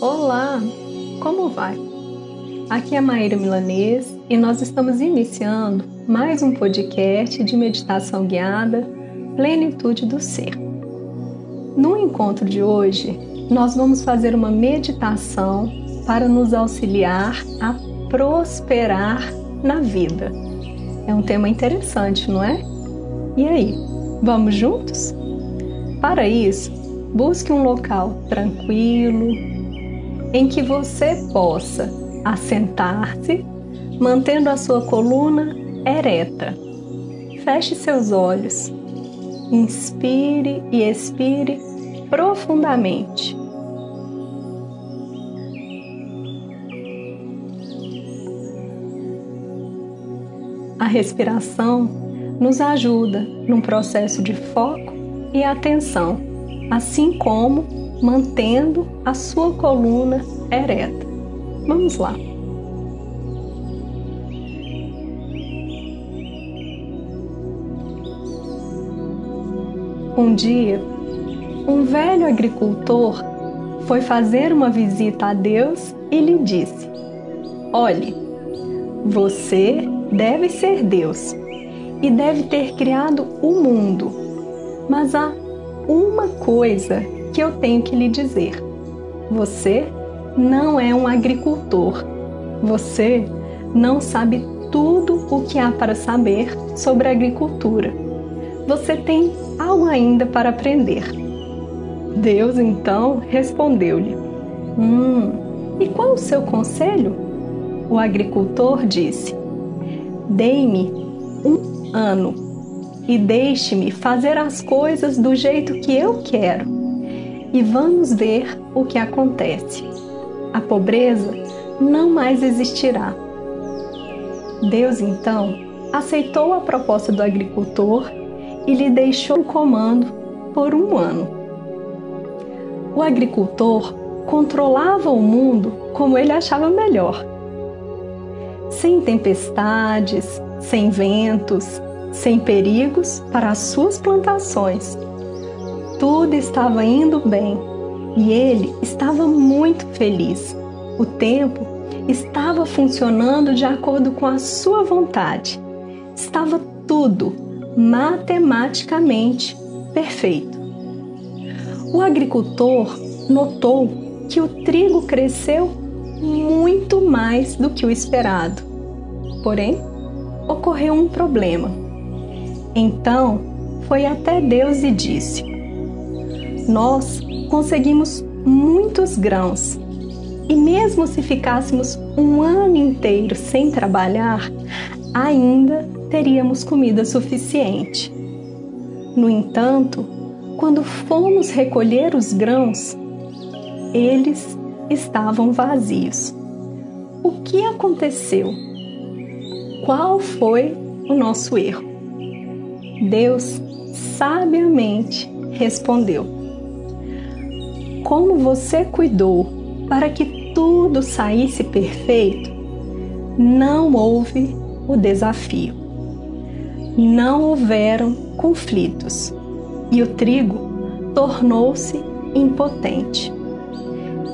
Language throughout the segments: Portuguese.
Olá, como vai? Aqui é Maíra Milanês e nós estamos iniciando mais um podcast de meditação guiada Plenitude do Ser. No encontro de hoje, nós vamos fazer uma meditação para nos auxiliar a prosperar na vida. É um tema interessante, não é? E aí, vamos juntos? Para isso, busque um local tranquilo, em que você possa assentar-se, mantendo a sua coluna ereta. Feche seus olhos, inspire e expire profundamente. A respiração nos ajuda num processo de foco e atenção, assim como mantendo a sua coluna ereta. Vamos lá. Um dia, um velho agricultor foi fazer uma visita a Deus e lhe disse: Olhe, você deve ser Deus e deve ter criado o mundo, mas há uma coisa que eu tenho que lhe dizer. Você não é um agricultor. Você não sabe tudo o que há para saber sobre agricultura. Você tem algo ainda para aprender. Deus então respondeu-lhe: Hum, e qual o seu conselho? O agricultor disse: Dei-me um ano e deixe-me fazer as coisas do jeito que eu quero e vamos ver o que acontece. A pobreza não mais existirá. Deus então aceitou a proposta do agricultor e lhe deixou o comando por um ano. O agricultor controlava o mundo como ele achava melhor. Sem tempestades, sem ventos, sem perigos para as suas plantações tudo estava indo bem e ele estava muito feliz. O tempo estava funcionando de acordo com a sua vontade. Estava tudo matematicamente perfeito. O agricultor notou que o trigo cresceu muito mais do que o esperado. Porém, ocorreu um problema. Então, foi até Deus e disse: nós conseguimos muitos grãos. E mesmo se ficássemos um ano inteiro sem trabalhar, ainda teríamos comida suficiente. No entanto, quando fomos recolher os grãos, eles estavam vazios. O que aconteceu? Qual foi o nosso erro? Deus sabiamente respondeu como você cuidou para que tudo saísse perfeito, não houve o desafio. Não houveram conflitos e o trigo tornou-se impotente.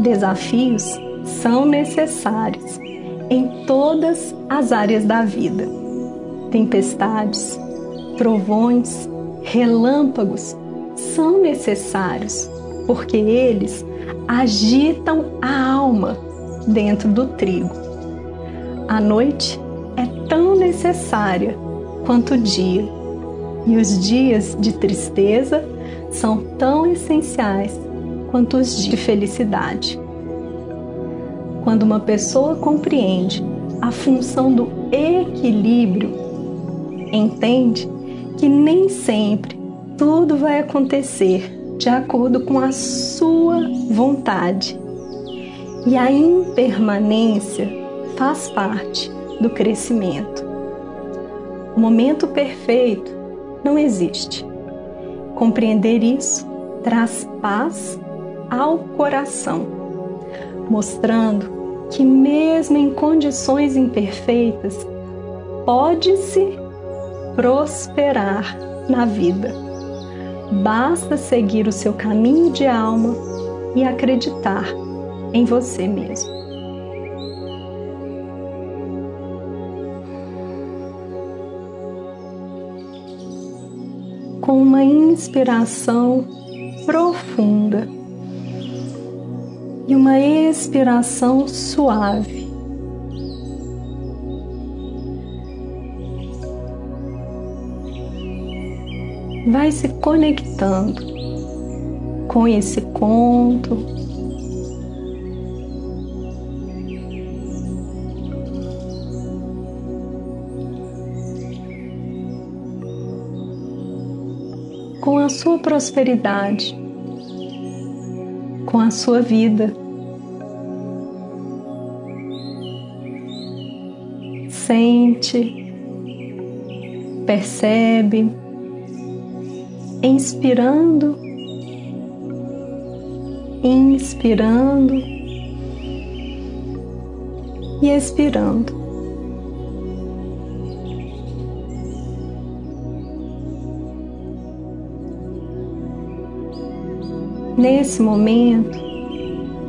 Desafios são necessários em todas as áreas da vida. Tempestades, trovões, relâmpagos são necessários porque eles agitam a alma dentro do trigo. A noite é tão necessária quanto o dia, e os dias de tristeza são tão essenciais quanto os de felicidade. Quando uma pessoa compreende a função do equilíbrio, entende que nem sempre tudo vai acontecer de acordo com a sua vontade. E a impermanência faz parte do crescimento. O momento perfeito não existe. Compreender isso traz paz ao coração, mostrando que, mesmo em condições imperfeitas, pode-se prosperar na vida. Basta seguir o seu caminho de alma e acreditar em você mesmo. Com uma inspiração profunda e uma expiração suave. Vai se conectando com esse conto. Com a sua prosperidade, com a sua vida. Sente, percebe, inspirando inspirando e expirando. Nesse momento,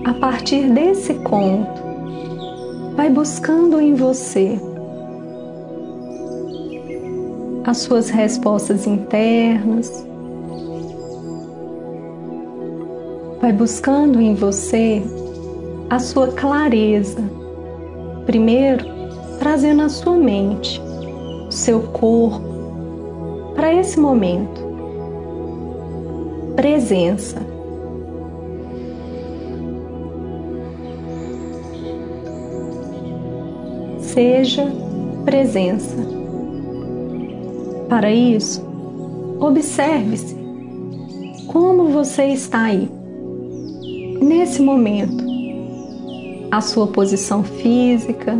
a partir desse conto, vai buscando em você as suas respostas internas, vai buscando em você a sua clareza. Primeiro, trazendo a sua mente, o seu corpo para esse momento. Presença. Seja presença. Para isso, observe-se como você está aí nesse momento a sua posição física,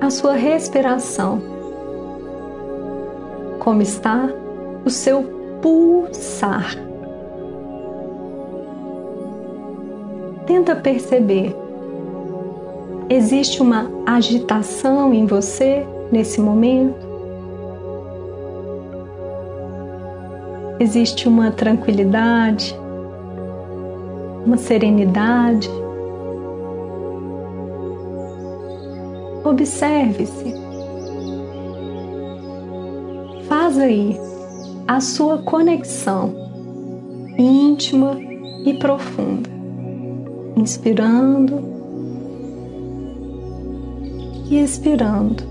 a sua respiração. Como está o seu pulsar. Tenta perceber. Existe uma agitação em você nesse momento? Existe uma tranquilidade? Uma serenidade. Observe-se. Faz aí a sua conexão íntima e profunda, inspirando e expirando.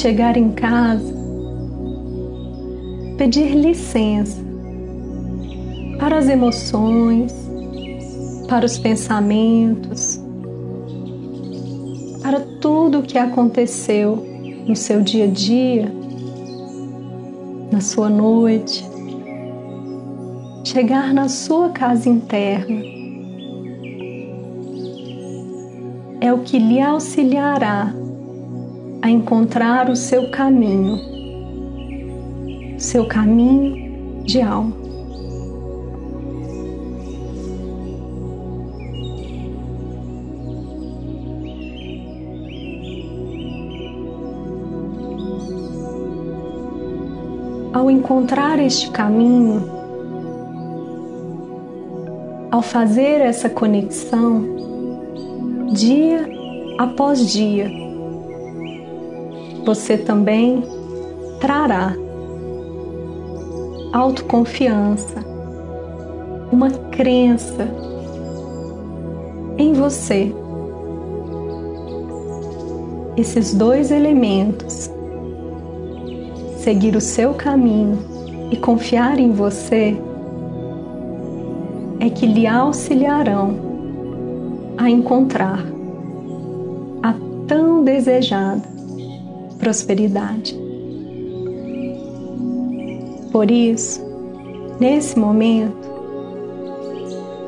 Chegar em casa, pedir licença para as emoções, para os pensamentos, para tudo o que aconteceu no seu dia a dia, na sua noite, chegar na sua casa interna. É o que lhe auxiliará a encontrar o seu caminho, seu caminho de alma. Ao encontrar este caminho, ao fazer essa conexão, dia após dia, você também trará autoconfiança, uma crença em você. Esses dois elementos, seguir o seu caminho e confiar em você, é que lhe auxiliarão a encontrar a tão desejada prosperidade. Por isso, nesse momento,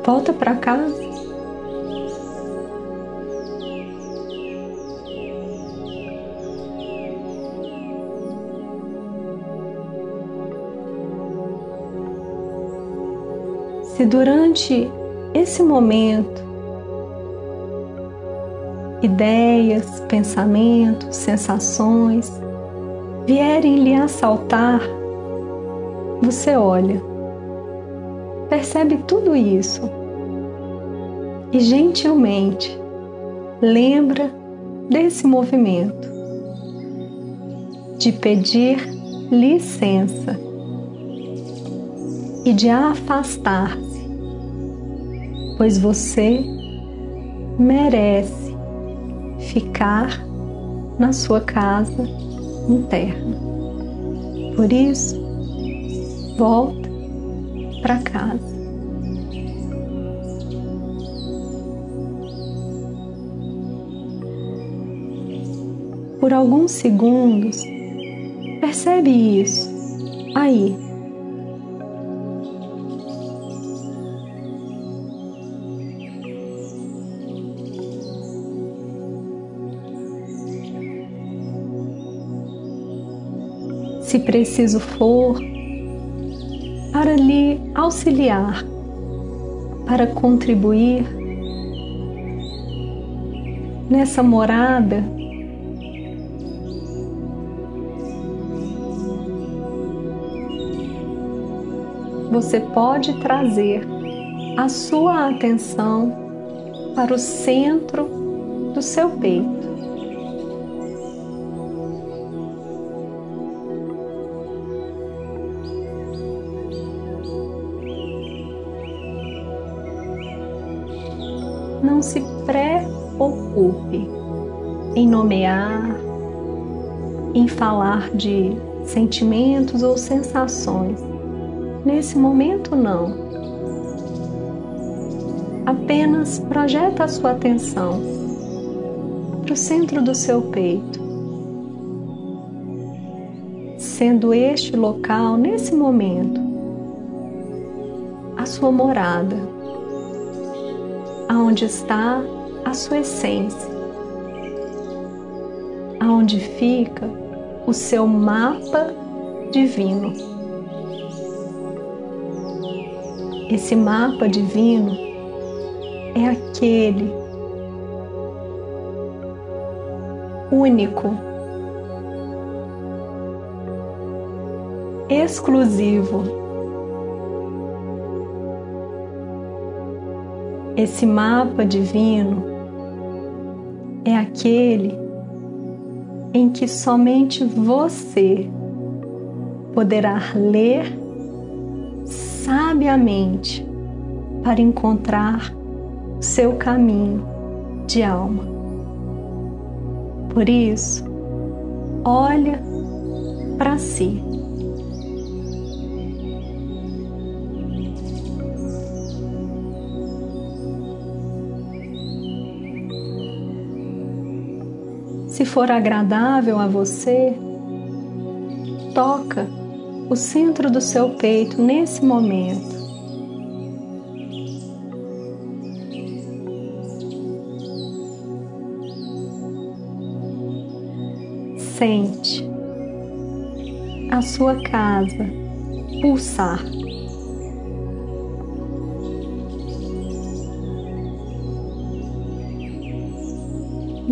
volta para casa. Se durante esse momento ideias, pensamentos, sensações vierem lhe assaltar Você olha, percebe tudo isso e gentilmente lembra desse movimento de pedir licença e de afastar-se, pois você merece ficar na sua casa interna. Por isso, volta para casa. Por alguns segundos, percebe isso aí se preciso for, para lhe auxiliar, para contribuir nessa morada você pode trazer a sua atenção para o centro do seu peito. Se preocupe em nomear, em falar de sentimentos ou sensações. Nesse momento, não. Apenas projeta a sua atenção para o centro do seu peito, sendo este local, nesse momento, a sua morada aonde está a sua essência, aonde fica o seu mapa divino. Esse mapa divino é aquele único, exclusivo Esse mapa divino é aquele em que somente você poderá ler sabiamente para encontrar seu caminho de alma. Por isso, olha para si. Se for agradável a você, toca o centro do seu peito nesse momento. Sente a sua casa pulsar.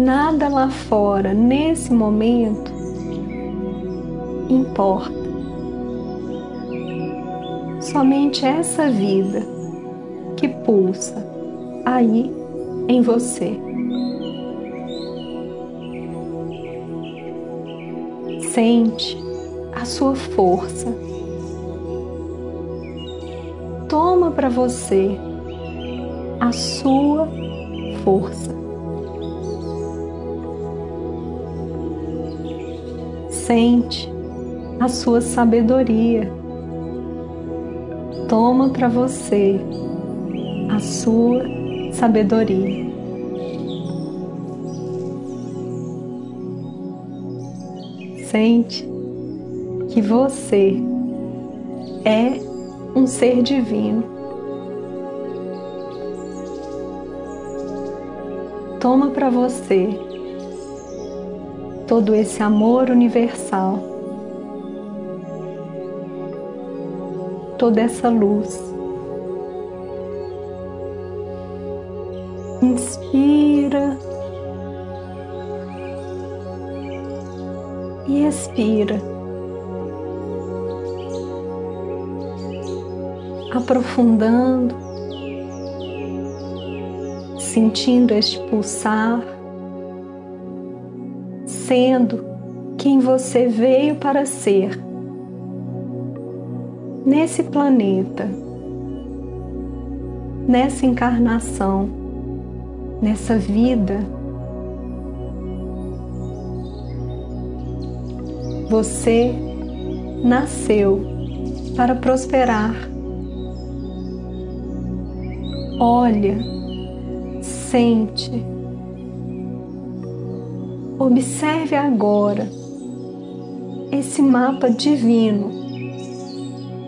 Nada lá fora, nesse momento, importa. Somente essa vida que pulsa aí em você. Sente a sua força. Toma para você a sua força. Sente a sua sabedoria. Toma para você a sua sabedoria. Sente que você é um ser divino. Toma para você todo esse amor universal, toda essa luz. Inspira e expira. aprofundando, sentindo este pulsar, sendo quem você veio para ser nesse planeta, nessa encarnação, nessa vida. Você nasceu para prosperar. Olha, sente, observe agora esse mapa divino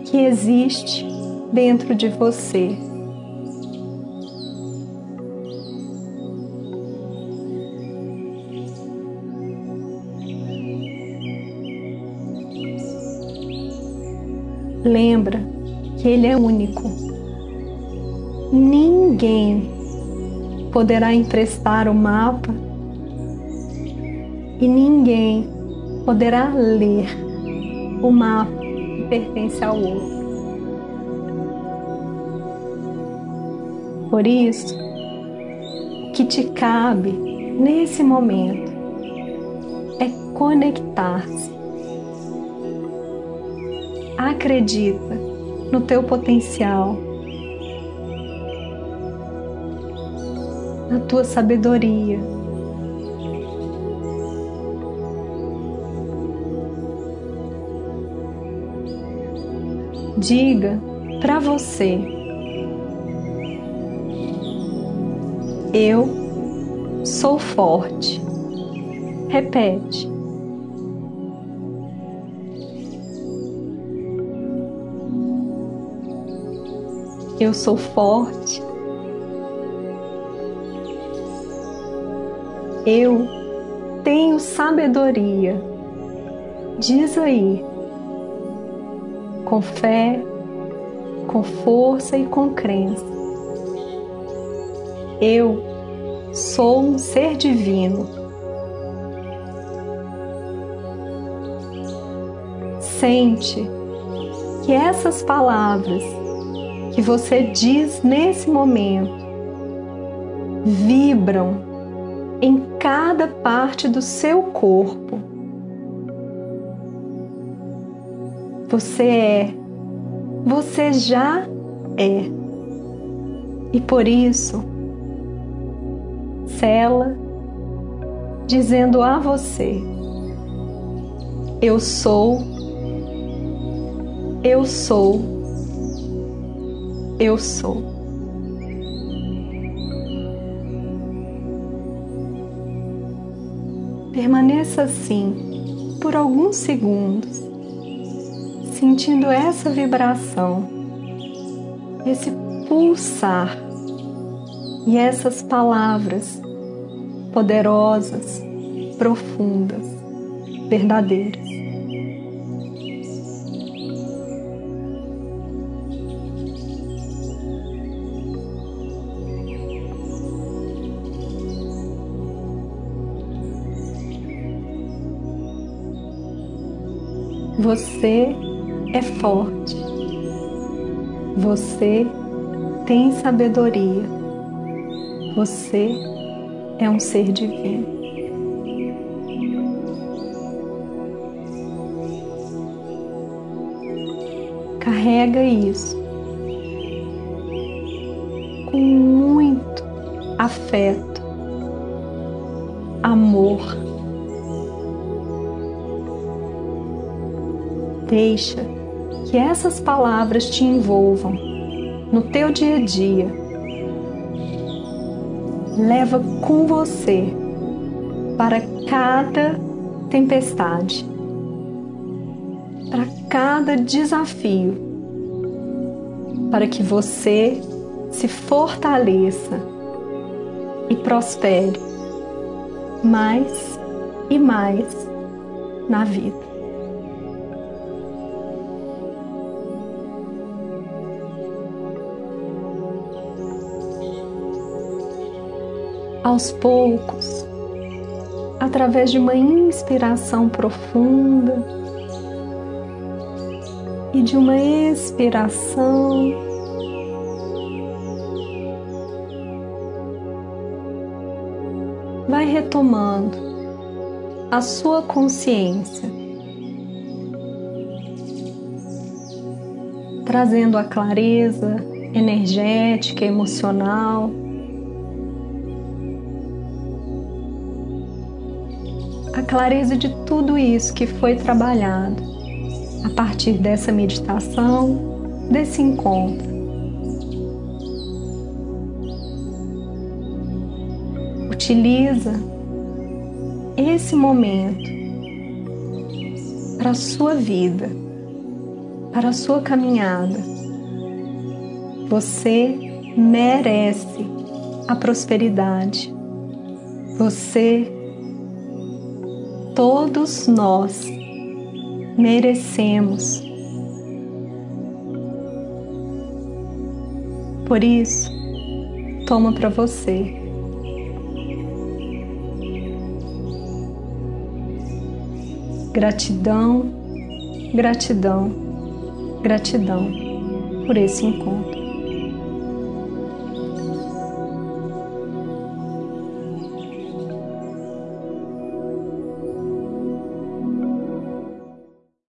que existe dentro de você. Lembra que ele é único. Ninguém poderá emprestar o mapa e ninguém poderá ler o mapa que pertence ao outro. Por isso, o que te cabe nesse momento é conectar-se. Acredita no teu potencial, na tua sabedoria diga para você: Eu sou forte. Repete. Eu sou forte. Eu tenho sabedoria. Diz aí com fé, com força e com crença. Eu sou um ser divino. Sente que essas palavras que você diz nesse momento vibram em cada parte do seu corpo Você é, você já é. E por isso, cela dizendo a você: Eu sou, eu sou, eu sou. Permaneça assim por alguns segundos sentindo essa vibração, esse pulsar e essas palavras poderosas, profundas, verdadeiras. Você é forte. Você tem sabedoria. Você é um ser divino. Carrega isso com muito afeto, amor. Deixa que essas palavras te envolvam no teu dia a dia. Leva com você para cada tempestade, para cada desafio, para que você se fortaleça e prospere mais e mais na vida. aos poucos, através de uma inspiração profunda e de uma expiração. Vai retomando a sua consciência, trazendo a clareza energética, emocional. Clareza de tudo isso que foi trabalhado a partir dessa meditação, desse encontro. Utiliza esse momento para a sua vida, para a sua caminhada. Você merece a prosperidade. Você, todos nós, merecemos. Por isso, toma para você. Gratidão, gratidão, gratidão por esse encontro.